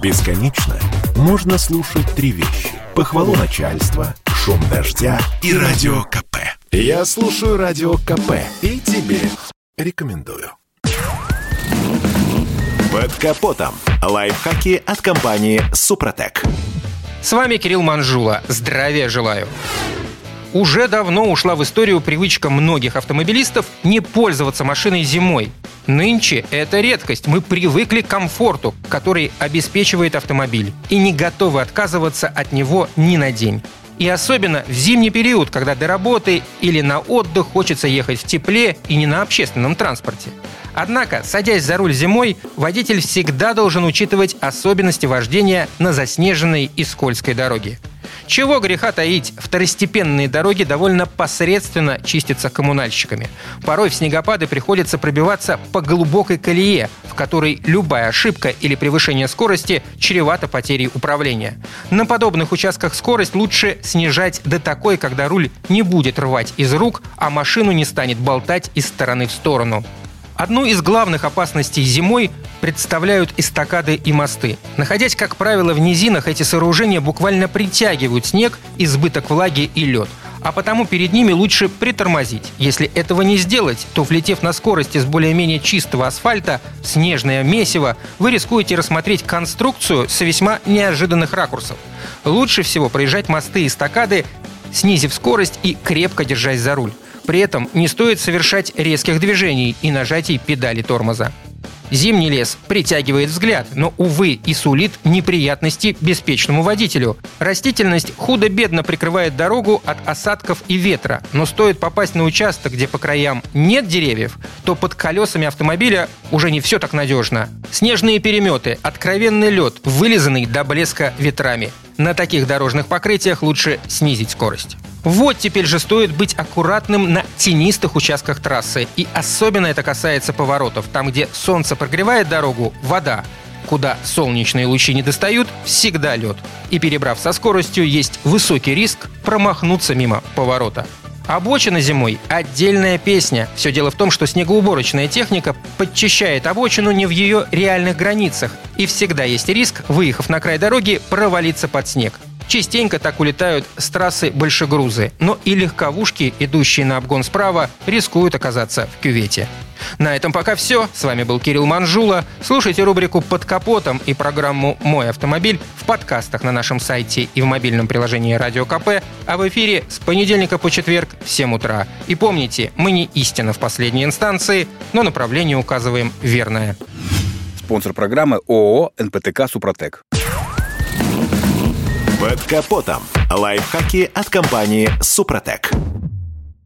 Бесконечно можно слушать три вещи. Похвалу начальства, шум дождя и радио КП. Я слушаю радио КП и тебе рекомендую. Под капотом. Лайфхаки от компании «Супротек». С вами Кирилл Манжула. Здравия желаю. Уже давно ушла в историю привычка многих автомобилистов не пользоваться машиной зимой. Нынче это редкость. Мы привыкли к комфорту, который обеспечивает автомобиль, и не готовы отказываться от него ни на день. И особенно в зимний период, когда до работы или на отдых хочется ехать в тепле и не на общественном транспорте. Однако, садясь за руль зимой, водитель всегда должен учитывать особенности вождения на заснеженной и скользкой дороге. Чего греха таить, второстепенные дороги довольно посредственно чистятся коммунальщиками. Порой в снегопады приходится пробиваться по глубокой колее, в которой любая ошибка или превышение скорости чревато потерей управления. На подобных участках скорость лучше снижать до такой, когда руль не будет рвать из рук, а машину не станет болтать из стороны в сторону. Одну из главных опасностей зимой представляют эстакады и мосты. Находясь, как правило, в низинах, эти сооружения буквально притягивают снег, избыток влаги и лед. А потому перед ними лучше притормозить. Если этого не сделать, то, влетев на скорости с более-менее чистого асфальта снежное месиво, вы рискуете рассмотреть конструкцию с весьма неожиданных ракурсов. Лучше всего проезжать мосты и эстакады, снизив скорость и крепко держась за руль. При этом не стоит совершать резких движений и нажатий педали тормоза. Зимний лес притягивает взгляд, но, увы, и сулит неприятности беспечному водителю. Растительность худо-бедно прикрывает дорогу от осадков и ветра, но стоит попасть на участок, где по краям нет деревьев, то под колесами автомобиля уже не все так надежно. Снежные переметы, откровенный лед, вылизанный до блеска ветрами. На таких дорожных покрытиях лучше снизить скорость. Вот теперь же стоит быть аккуратным на тенистых участках трассы. И особенно это касается поворотов. Там, где солнце прогревает дорогу, вода. Куда солнечные лучи не достают, всегда лед. И перебрав со скоростью, есть высокий риск промахнуться мимо поворота. Обочина зимой – отдельная песня. Все дело в том, что снегоуборочная техника подчищает обочину не в ее реальных границах. И всегда есть риск, выехав на край дороги, провалиться под снег. Частенько так улетают с трассы большегрузы, но и легковушки, идущие на обгон справа, рискуют оказаться в кювете. На этом пока все. С вами был Кирилл Манжула. Слушайте рубрику «Под капотом» и программу «Мой автомобиль» в подкастах на нашем сайте и в мобильном приложении «Радио КП», а в эфире с понедельника по четверг в 7 утра. И помните, мы не истина в последней инстанции, но направление указываем верное. Спонсор программы ООО «НПТК Супротек». Капотом. Лайфхаки от компании «Супротек».